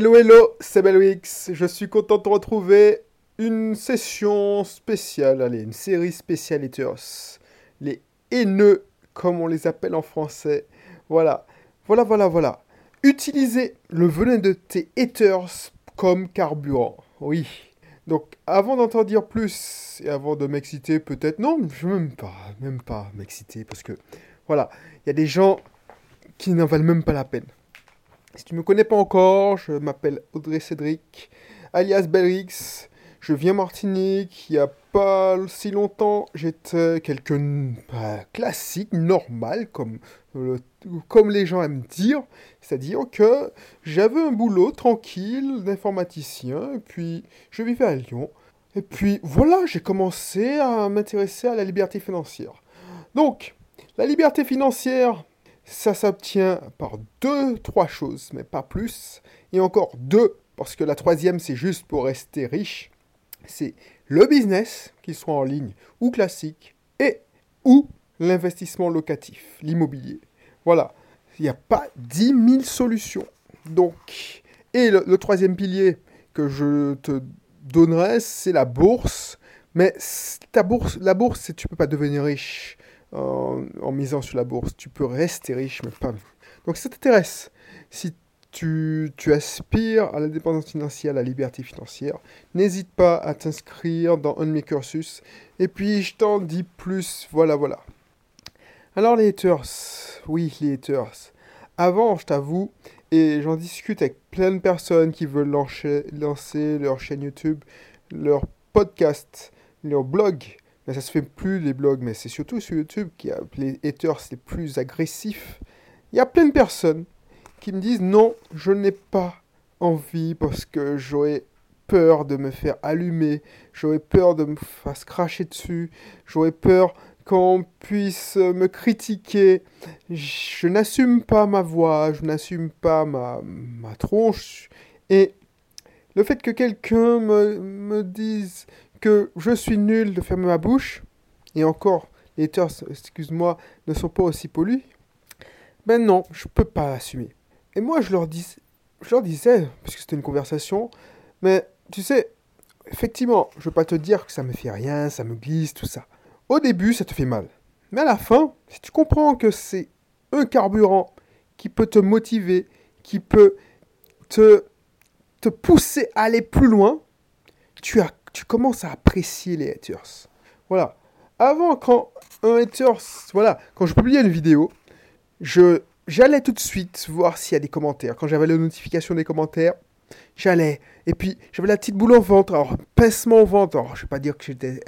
Hello, hello, c'est Belwix. Je suis content de retrouver. Une session spéciale, allez, une série spéciale haters. Les haineux, comme on les appelle en français. Voilà, voilà, voilà, voilà. Utilisez le venin de tes haters comme carburant. Oui. Donc, avant d'en dire plus et avant de m'exciter, peut-être, non, je même pas, même pas m'exciter parce que, voilà, il y a des gens qui n'en valent même pas la peine. Si tu ne me connais pas encore, je m'appelle Audrey Cédric, alias Belrix. Je viens Martinique. Il n'y a pas si longtemps, j'étais quelqu'un bah, classique, normal, comme, comme les gens aiment dire. C'est-à-dire que j'avais un boulot tranquille d'informaticien, et puis je vivais à Lyon. Et puis voilà, j'ai commencé à m'intéresser à la liberté financière. Donc, la liberté financière, ça s'obtient par deux, trois choses, mais pas plus. Et encore deux, parce que la troisième, c'est juste pour rester riche. C'est le business, qu'il soit en ligne ou classique, et ou l'investissement locatif, l'immobilier. Voilà, il n'y a pas 10 000 solutions. Donc, et le, troisième pilier que je te donnerai, c'est la bourse. Mais ta bourse, la bourse, tu ne peux pas devenir riche en, misant sur la bourse. Tu peux rester riche, mais pas. Donc, si ça t'intéresse, si tu, tu, aspires à l'indépendance financière, à la liberté financière, n'hésite pas à t'inscrire dans un de mes cursus. Et puis, je t'en dis plus. Voilà, voilà. Alors, les haters. Oui, les haters. Avant, je t'avoue, et j'en discute avec plein de personnes qui veulent lancer, lancer leur chaîne YouTube, leur podcast, leur blog, mais ça se fait plus les blogs, mais c'est surtout sur YouTube a les haters les plus agressifs. Il y a plein de personnes qui me disent non, je n'ai pas envie parce que j'aurais peur de me faire allumer, j'aurais peur de me faire cracher dessus, j'aurais peur qu'on puisse me critiquer. Je n'assume pas ma voix, je n'assume pas ma, ma tronche. Et le fait que quelqu'un me, me dise que je suis nul de fermer ma bouche, et encore, les haters, excuse-moi, ne sont pas aussi polis, ben non, je peux pas assumer. Et moi, je leur, dis, je leur disais, parce que c'était une conversation, mais tu sais, effectivement, je veux pas te dire que ça me fait rien, ça me glisse, tout ça. Au début, ça te fait mal. Mais à la fin, si tu comprends que c'est un carburant qui peut te motiver, qui peut te, te pousser à aller plus loin, tu as tu commences à apprécier les haters. Voilà. Avant, quand un haters, voilà, quand je publiais une vidéo, je, j'allais tout de suite voir s'il y a des commentaires. Quand j'avais la notification des commentaires, j'allais. Et puis, j'avais la petite boule au ventre, alors, pincement au ventre. Alors, je vais pas dire que j'étais,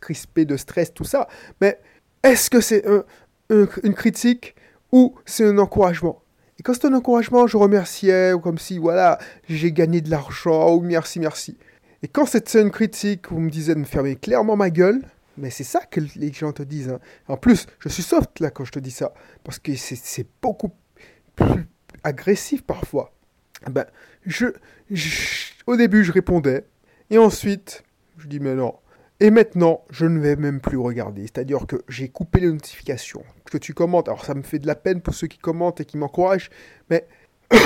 crispé de stress, tout ça, mais est-ce que c'est un, une critique ou c'est un encouragement? Et quand c'est un encouragement, je remerciais, ou comme si, voilà, j'ai gagné de l'argent, ou merci, merci. Et quand c'était une critique, vous me disiez de me fermer clairement ma gueule, mais c'est ça que les gens te disent. Hein. En plus, je suis soft là quand je te dis ça, parce que c'est beaucoup plus agressif parfois. Ben, je, au début, je répondais, et ensuite, je dis mais non. Et maintenant, je ne vais même plus regarder. C'est-à-dire que j'ai coupé les notifications. Que tu commentes, alors ça me fait de la peine pour ceux qui commentent et qui m'encouragent, mais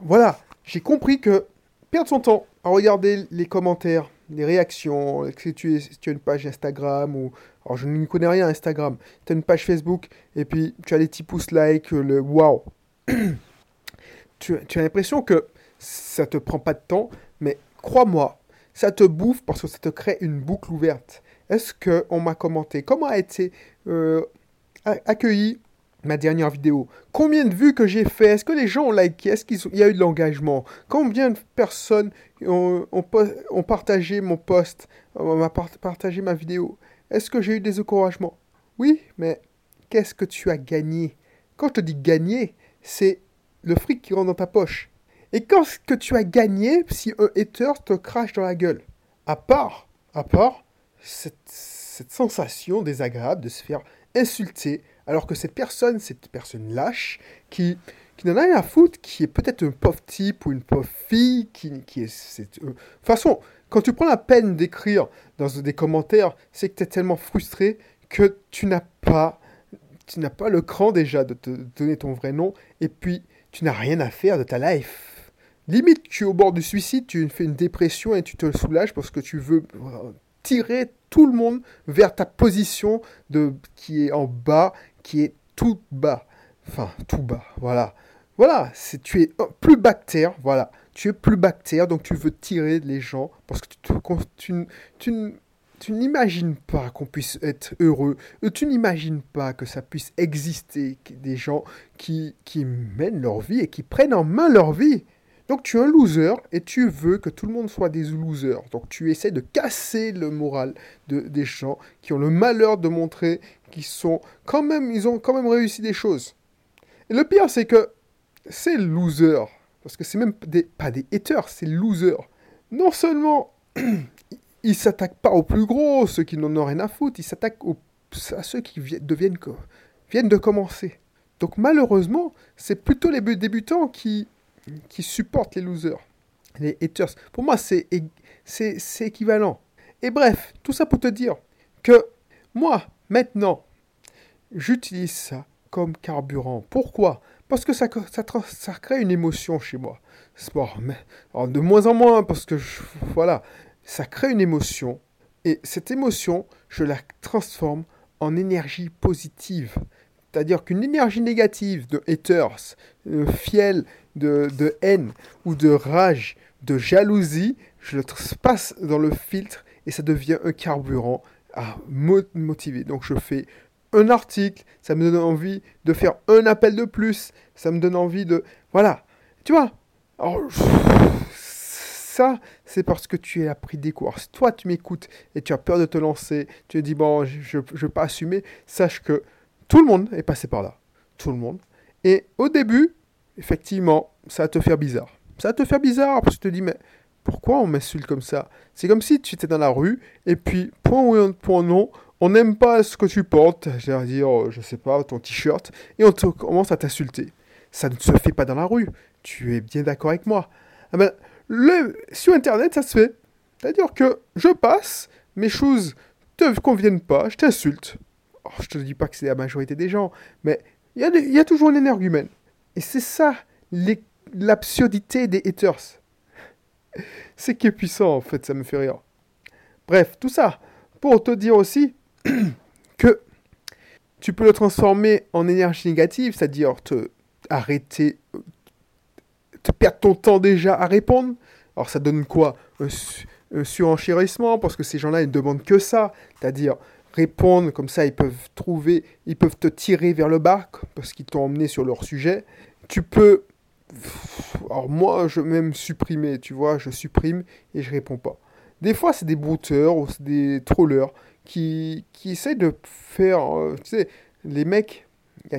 voilà, j'ai compris que perdre son temps à regarder les commentaires, les réactions, si tu, as une page Instagram ou... Alors je ne connais rien Instagram. Tu as une page Facebook et puis tu as les petits pouces like, le wow. tu, as l'impression que ça te prend pas de temps, mais crois-moi, ça te bouffe parce que ça te crée une boucle ouverte. Est-ce qu'on m'a commenté? Comment a été euh, accueilli ma dernière vidéo. Combien de vues que j'ai fait? Est-ce que les gens ont liké Est-ce qu'il y a eu de l'engagement? Combien de personnes ont, partagé mon post, ont partagé ma vidéo? Est-ce que j'ai eu des encouragements? Oui, mais qu'est-ce que tu as gagné? Quand je te dis gagner, c'est le fric qui rentre dans ta poche. Et quand ce que tu as gagné si un hater te crache dans la gueule? À part, à part cette, cette sensation désagréable de se faire insulter alors que cette personne, cette personne lâche, qui, qui n'en a rien à foutre, qui est peut-être un pauvre type ou une pauvre fille, qui, qui est... Euh, de toute façon, quand tu prends la peine d'écrire dans des commentaires, c'est que tu es tellement frustré que tu n'as pas, tu n'as pas le cran déjà de te donner ton vrai nom, et puis tu n'as rien à faire de ta life. limite, tu es au bord du suicide, tu fais une dépression et tu te soulages parce que tu veux euh, tirer tout le monde vers ta position de, qui est en bas, qui est tout bas. Enfin, tout bas, voilà. Voilà, c'est, tu es plus bactère, voilà. Tu es plus bactère, donc tu veux tirer les gens parce que tu, tu, tu n'imagines pas qu'on puisse être heureux, euh, tu n'imagines pas que ça puisse exister des gens qui, qui mènent leur vie et qui prennent en main leur vie. Donc tu es un loser et tu veux que tout le monde soit des losers. Donc tu essaies de casser le moral de, des gens qui ont le malheur de montrer qu'ils sont quand même, ils ont quand même réussi des choses. Et le pire c'est que ces losers, parce que c'est même pas des haters, c'est losers. Non seulement ils s'attaquent pas aux plus gros, ceux qui n'en ont rien à foutre, ils s'attaquent à ceux qui deviennent, viennent de commencer. Donc malheureusement, c'est plutôt les débutants qui qui supportent les losers, les haters. Pour moi, c'est équivalent. Et bref, tout ça pour te dire que moi, maintenant, j'utilise ça comme carburant. Pourquoi? Parce que ça, ça, ça, crée une émotion chez moi. Sport, mais alors de moins en moins, parce que voilà, ça crée une émotion. Et cette émotion, je la transforme en énergie positive. C'est-à-dire qu'une énergie négative de haters, de fiel, de, haine ou de rage, de jalousie, je le passe dans le filtre et ça devient un carburant à motiver. Donc je fais un article, ça me donne envie de faire un appel de plus, ça me donne envie de... Voilà, tu vois? Alors, ça, c'est parce que tu es appris des cours. Si toi, tu m'écoutes et tu as peur de te lancer, tu te dis, bon, je ne veux pas assumer, sache que tout le monde est passé par là. Tout le monde. Et au début, effectivement, ça va te faire bizarre. Ça va te faire bizarre parce que tu te dis, mais pourquoi on m'insulte comme ça? C'est comme si tu étais dans la rue et puis, point oui, point non, on n'aime pas ce que tu portes, c'est-à-dire, je sais pas, ton t-shirt, et on commence à t'insulter. Ça ne se fait pas dans la rue. Tu es bien d'accord avec moi. Ah ben, le, sur Internet, ça se fait. C'est-à-dire que je passe, mes choses te conviennent pas, je t'insulte. Oh, je te dis pas que c'est la majorité des gens, mais il y, y, a toujours un énergumène. Et c'est ça l'absurdité des haters. C'est qui est puissant en fait, ça me fait rire. Bref, tout ça pour te dire aussi que tu peux le transformer en énergie négative, c'est-à-dire te arrêter, te perdre ton temps déjà à répondre. Alors ça donne quoi? Surenchérissement parce que ces gens-là ils ne demandent que ça, c'est-à-dire répondre, comme ça ils peuvent trouver, ils peuvent te tirer vers le bas parce qu'ils t'ont emmené sur leur sujet. Tu peux, alors moi je même supprimer, tu vois, je supprime et je réponds pas. Des fois c'est des brouteurs ou des trollers qui, qui essaient de faire, euh, tu sais, les mecs, tu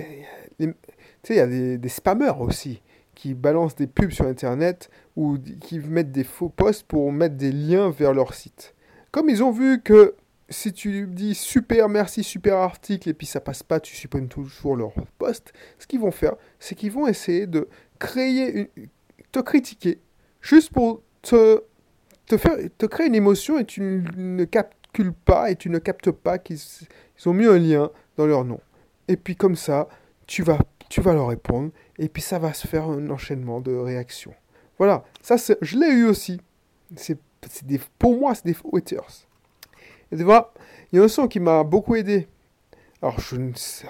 sais, il y a des, des spammers aussi qui balancent des pubs sur Internet ou qui mettent des faux posts pour mettre des liens vers leur site. Comme ils ont vu que si tu dis super merci, super article, et puis ça passe pas, tu supprimes toujours leur post, ce qu'ils vont faire, c'est qu'ils vont essayer de créer, une, te critiquer, juste pour te, te, faire, te créer une émotion et tu ne calcules pas et tu ne captes pas qu'ils ont mis un lien dans leur nom. Et puis comme ça, tu vas, tu vas leur répondre, et puis ça va se faire un enchaînement de réactions. Voilà, ça je l'ai eu aussi. C'est, pour moi, c'est des haters. Et tu vois, il y a un son qui m'a beaucoup aidé. Alors, je ne sais,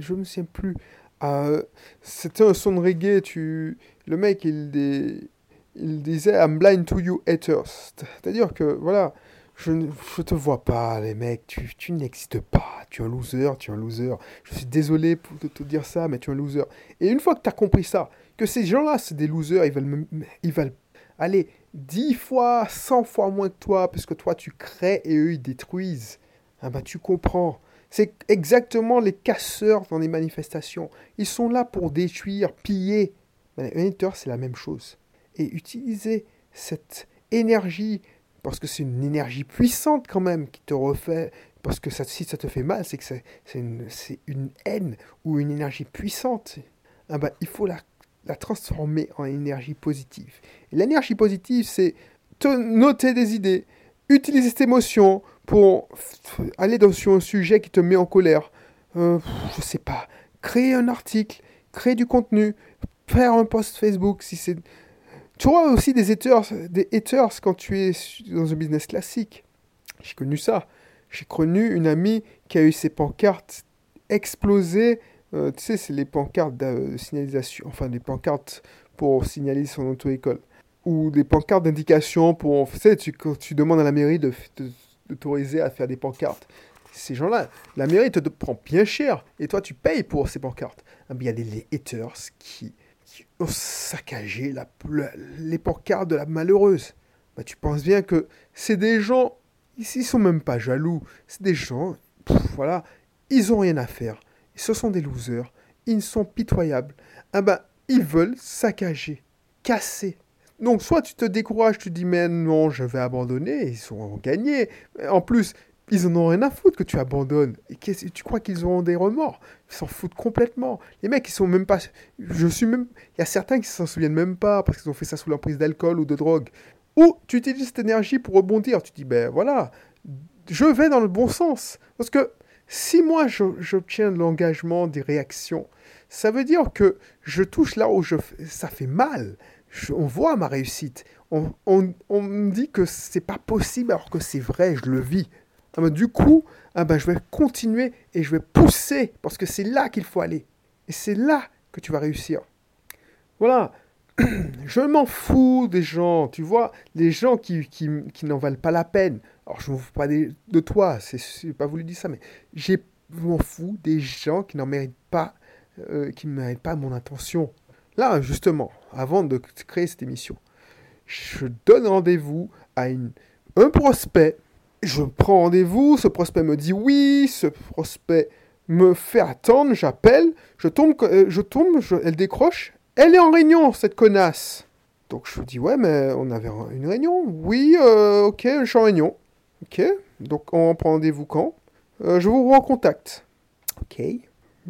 je, me souviens plus. Euh, c'était un son de reggae. Tu, le mec, il, il disait I'm blind to you haters. C'est-à-dire que, voilà, je ne te vois pas, les mecs. Tu, tu n'existes pas. Tu es un loser, tu es un loser. Je suis désolé pour te, te dire ça, mais tu es un loser. Et une fois que tu as compris ça, que ces gens-là, c'est des losers, ils veulent, ils veulent aller 10 fois, 100 fois moins que toi, parce que toi tu crées et eux ils détruisent. Ah bah tu comprends. C'est exactement les casseurs dans les manifestations. Ils sont là pour détruire, piller. Les c'est la même chose. Et utiliser cette énergie, parce que c'est une énergie puissante quand même qui te refait, parce que si ça te fait mal, c'est que c'est une, une, haine ou une énergie puissante. Ah bah, il faut la la transformer en énergie positive. l'énergie positive, c'est te noter des idées, utiliser cette émotion pour aller dans, sur un sujet qui te met en colère. Euh, je sais pas. Créer un article, créer du contenu, faire un post Facebook si c'est Tu auras aussi des haters, des haters quand tu es dans un business classique. J'ai connu ça. J'ai connu une amie qui a eu ses pancartes explosées. Euh, tu sais, c'est les pancartes de signalisation, enfin des pancartes pour signaler son auto-école. Ou des pancartes d'indication pour. Tu sais, tu, quand tu demandes à la mairie de, d'autoriser à faire des pancartes. Ces gens-là, la mairie te, prend bien cher et toi tu payes pour ces pancartes. Ah, il y a des haters qui, ont saccagé la, les pancartes de la malheureuse. Bah, tu penses bien que c'est des gens, ici ils sont même pas jaloux, c'est des gens, voilà, ils ont rien à faire. Ce sont des losers, ils sont pitoyables. Ah ben, ils veulent saccager, casser. Donc soit tu te décourages, tu dis mais non, je vais abandonner, ils ont gagné. En plus, ils en ont rien à foutre que tu abandonnes. Et tu crois qu'ils auront des remords? Ils s'en foutent complètement. Les mecs, ils sont même pas. Je suis même. Il y a certains qui s'en souviennent même pas parce qu'ils ont fait ça sous l'emprise d'alcool ou de drogue. Ou tu utilises cette énergie pour rebondir. Tu dis ben voilà, je vais dans le bon sens. Parce que si moi j'obtiens l'engagement, des réactions, ça veut dire que je touche là où je, ça fait mal. on voit ma réussite. On, on me dit que c'est pas possible alors que c'est vrai, je le vis. Ah ben, du coup, ah ben, je vais continuer et je vais pousser parce que c'est là qu'il faut aller. Et c'est là que tu vas réussir. Voilà. je m'en fous des gens, tu vois, les gens qui, qui, n'en valent pas la peine. Alors, je ne fous pas de toi, c'est pas voulu dire ça, mais je m'en fous des gens qui n'en méritent pas, euh, qui ne méritent pas mon attention. Là, justement, avant de créer cette émission, je donne rendez-vous à une, un prospect je prends rendez-vous, ce prospect me dit oui, ce prospect me fait attendre, j'appelle, je tombe, euh, je tombe, elle décroche, elle est en réunion, cette connasse. Donc je lui dis ouais, mais on avait une réunion. Oui, euh, ok, je suis en réunion. Ok, donc on prend rendez-vous quand? Euh, Je vous recontacte. Ok.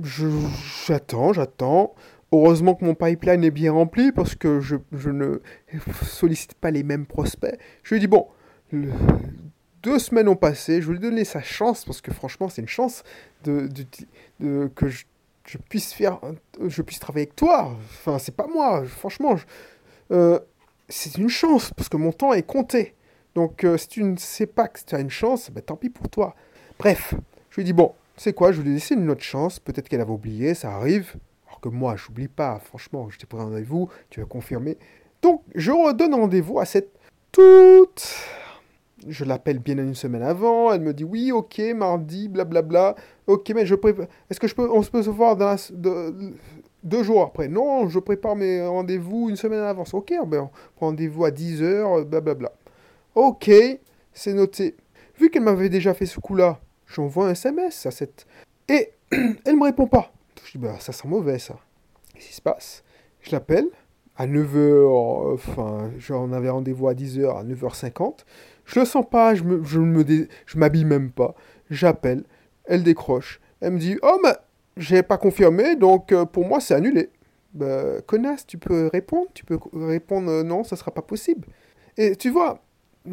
J'attends, j'attends. Heureusement que mon pipeline est bien rempli parce que je, je ne sollicite pas les mêmes prospects. Je lui dis bon, deux semaines ont passé, je lui ai sa chance, parce que franchement, c'est une chance de, que je, puisse faire, je puisse travailler avec toi. Enfin, c'est pas moi, franchement. Euh, c'est une chance, parce que mon temps est compté. Donc, euh, si tu ne sais pas que tu as une chance, ben, tant pis pour toi. Bref, je lui dit, bon, c'est quoi, je lui ai laissé une autre chance, peut-être qu'elle avait oublié, ça arrive. Alors que moi, j'oublie pas, franchement, j'étais pris rendez-vous, tu vas confirmer. Donc, je redonne rendez-vous à cette toute je l'appelle bien une semaine avant, elle me dit oui, ok, mardi, blablabla. Ok, mais je prépare. Est-ce que je peux, on se peut se voir deux jours après? Non, je prépare mes rendez-vous une semaine à l'avance. Ok, rendez-vous à 10h, blablabla. Ok, c'est noté. Vu qu'elle m'avait déjà fait ce coup-là, j'envoie un SMS à cette. Et elle me répond pas. Je dis, bah, ça sent mauvais ça. Qu'est-ce qui se passe? Je l'appelle à 9h, enfin, j'en avais rendez-vous à 10h, à 9h50. Je le sens pas, je me, je me je m'habille même pas. J'appelle, elle décroche. Elle me dit "Oh mais j'ai pas confirmé, donc euh, pour moi c'est annulé." Bah, connasse, tu peux répondre, tu peux répondre euh, non, ça sera pas possible. Et tu vois,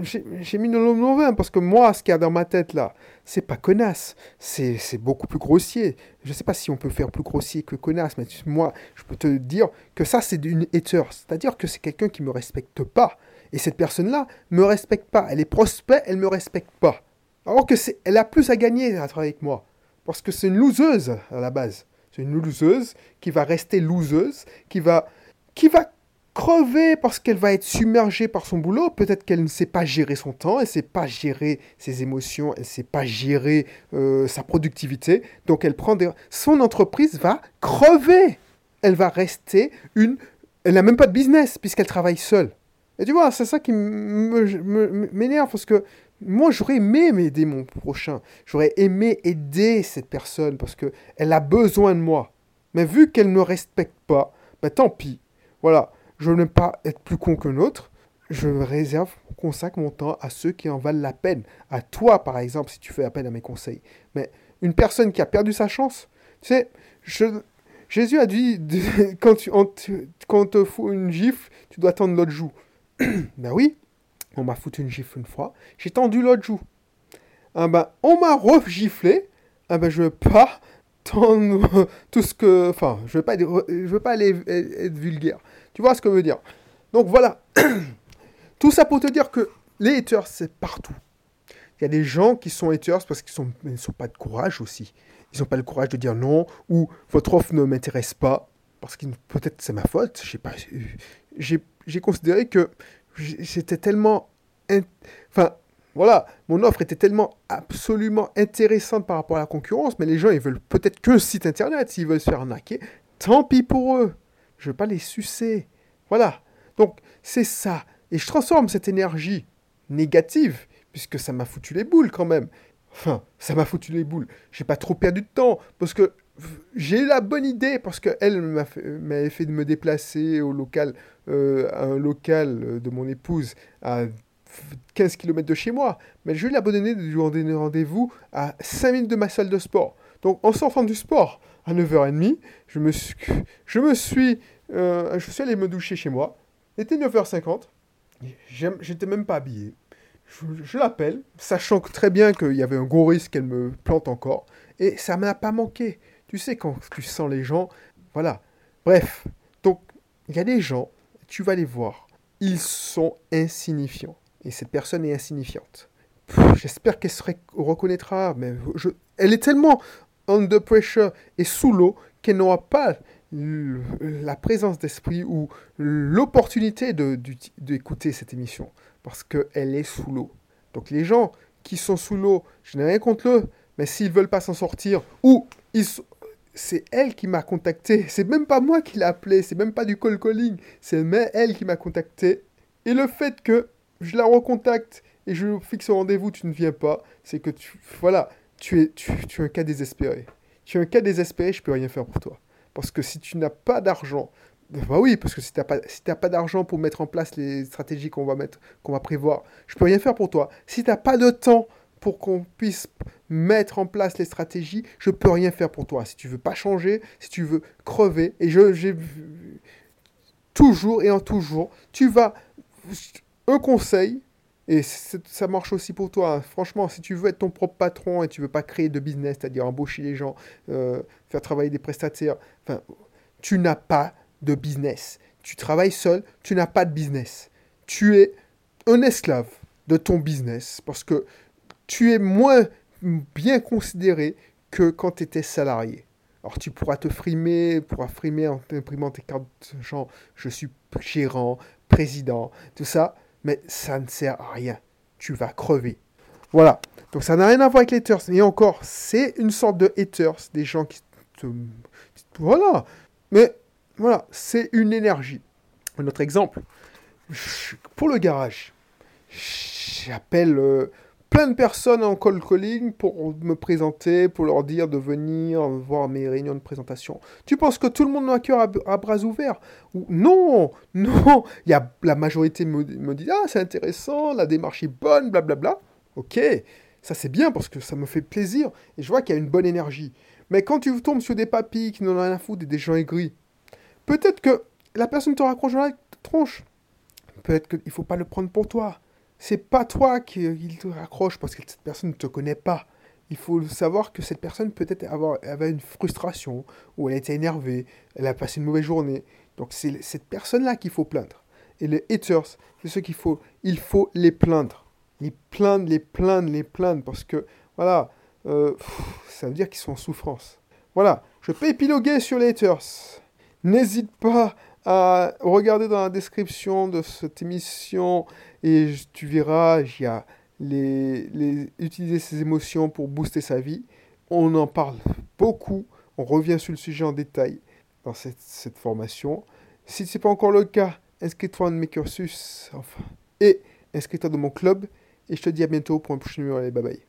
j'ai mis le nom parce que moi, ce qu'il y a dans ma tête là, c'est pas connasse, c'est beaucoup plus grossier. Je sais pas si on peut faire plus grossier que connasse, mais moi, je peux te dire que ça, c'est une hater. C'est-à-dire que c'est quelqu'un qui me respecte pas. Et cette personne-là me respecte pas. Elle est prospect, elle me respecte pas. Alors que c'est, elle a plus à gagner à travailler avec moi. Parce que c'est une loseuse à la base. C'est une loseuse qui va rester loseuse, qui va, qui va crever parce qu'elle va être submergée par son boulot. Peut-être qu'elle ne sait pas gérer son temps, elle ne sait pas gérer ses émotions, elle ne sait pas gérer euh, sa productivité. Donc elle prend des... Son entreprise va crever. Elle va rester une... Elle n'a même pas de business puisqu'elle travaille seule. Et tu vois, c'est ça qui m'énerve parce que moi, j'aurais aimé m'aider mon prochain. J'aurais aimé aider cette personne parce qu'elle a besoin de moi. Mais vu qu'elle ne respecte pas, ben tant pis. Voilà, je ne veux pas être plus con qu'un autre. Je réserve, consacre mon temps à ceux qui en valent la peine. À toi, par exemple, si tu fais appel à mes conseils. Mais une personne qui a perdu sa chance, tu sais, Jésus a dit, quand tu, on te fout une gifle, tu dois tendre l'autre joue. ben oui, on m'a foutu une gifle une fois, j'ai tendu l'autre joue. Ah ben, on m'a re-giflé, ah ben je veux pas tendre tout ce que... Enfin, je veux pas, veux pas aller être vulgaire. Tu vois ce que je veux dire Donc voilà. Tout ça pour te dire que les haters, c'est partout. Il y a des gens qui sont haters parce qu'ils n'ont sont pas de courage aussi. Ils n'ont pas le courage de dire non ou votre offre ne m'intéresse pas parce que peut-être c'est ma faute. J'ai considéré que j'étais tellement, enfin voilà, mon offre était tellement absolument intéressante par rapport à la concurrence, mais les gens ils veulent peut-être que site internet s'ils veulent se faire arnaquer. Tant pis pour eux. Je veux pas les sucer. Voilà. Donc c'est ça. Et je transforme cette énergie négative puisque ça m'a foutu les boules quand même. Enfin, ça m'a foutu les boules. J'ai pas trop perdu de temps, parce que j'ai eu la bonne idée, parce qu'elle m'avait fait de me déplacer au local, euh, à un local de mon épouse, à 15 km de chez moi. Mais j'ai eu la bonne idée de lui donner rendez-vous à 5 minutes de ma salle de sport. Donc, en sortant du sport à 9h30, je suis, je me suis, euh, je suis allé me doucher chez moi. Il était 9h50. J'étais même pas habillé je, l'appelle, sachant très bien qu'il y avait un gros risque qu'elle me plante encore. Et ça m'a pas manqué. Tu sais, quand tu sens les gens, voilà. Bref, donc, il y a des gens, tu vas les voir, ils sont insignifiants. Et cette personne est insignifiante. J'espère qu'elle se reconnaîtra, elle est tellement under pressure et sous l'eau qu'elle n'aura pas la présence d'esprit ou l'opportunité d'écouter cette émission. Parce qu'elle est sous l'eau. Donc les gens qui sont sous l'eau, je n'ai rien contre eux, mais s'ils veulent pas s'en sortir, ou c'est elle qui m'a contacté, c'est même pas moi qui l'ai appelé, c'est même pas du call calling, c'est elle qui m'a contacté. Et le fait que je la recontacte et je fixe rendez-vous, tu ne viens pas, c'est que tu, voilà, tu es, tu, tu es un cas désespéré. Tu es un cas désespéré, je peux rien faire pour toi. Parce que si tu n'as pas d'argent, bah oui, parce que si tu n'as pas, si pas d'argent pour mettre en place les stratégies qu'on va, mettre, qu'on va prévoir, je peux rien faire pour toi. Si tu n'as pas de temps pour qu'on puisse mettre en place les stratégies, je peux rien faire pour toi. Si tu veux pas changer, si tu veux crever, et je, j'ai toujours et en toujours, tu vas un conseil, et ça marche aussi pour toi. Hein. Franchement, si tu veux être ton propre patron et tu veux pas créer de business, c'est-à-dire embaucher les gens, euh, faire travailler des prestataires, enfin, tu n'as pas de business. Tu travailles seul, tu n'as pas de business. Tu es un esclave de ton business parce que tu es moins bien considéré que quand tu étais salarié. Alors tu pourras te frimer, pourras frimer en imprimant tes cartes genre je suis gérant, président, tout ça, mais ça ne sert à rien. Tu vas crever. Voilà. Donc ça n'a rien à voir avec les haters. Et encore, c'est une sorte de haters, des gens qui te... Voilà. Mais voilà, c'est une énergie. Un autre exemple, pour le garage, j'appelle euh, plein de personnes en call calling pour me présenter, pour leur dire de venir voir mes réunions de présentation. Tu penses que tout le monde a cœur à, bras ouverts? Non, non. Il y a la majorité me, me dit ah c'est intéressant, la démarche est bonne, blablabla. Ok, ça c'est bien parce que ça me fait plaisir et je vois qu'il y a une bonne énergie. Mais quand tu tombes sur des papis qui n'en ont rien à foutre et des gens aigris, Peut-être que la personne te raccroche dans la tronche. Peut-être qu'il ne faut pas le prendre pour toi. C'est pas toi qui te raccroche parce que cette personne ne te connaît pas. Il faut savoir que cette personne peut-être avait une frustration, ou elle était énervée, elle a passé une mauvaise journée. Donc c'est cette personne-là qu'il faut plaindre. Et les haters, c'est ce qu'il faut. Il faut les plaindre. Les plaindre, les plaindre, les plaindre. Parce que, voilà, euh, ça veut dire qu'ils sont en souffrance. Voilà, je peux épiloguer sur les haters. N'hésite pas à regarder dans la description de cette émission et tu verras, il y a les, utiliser ses émotions pour booster sa vie. On en parle beaucoup, on revient sur le sujet en détail dans cette, cette formation. Si ce n'est pas encore le cas, inscris-toi dans mes cursus et inscris-toi dans mon club. Et je te dis à bientôt pour un prochain numéro. Allez, bye bye.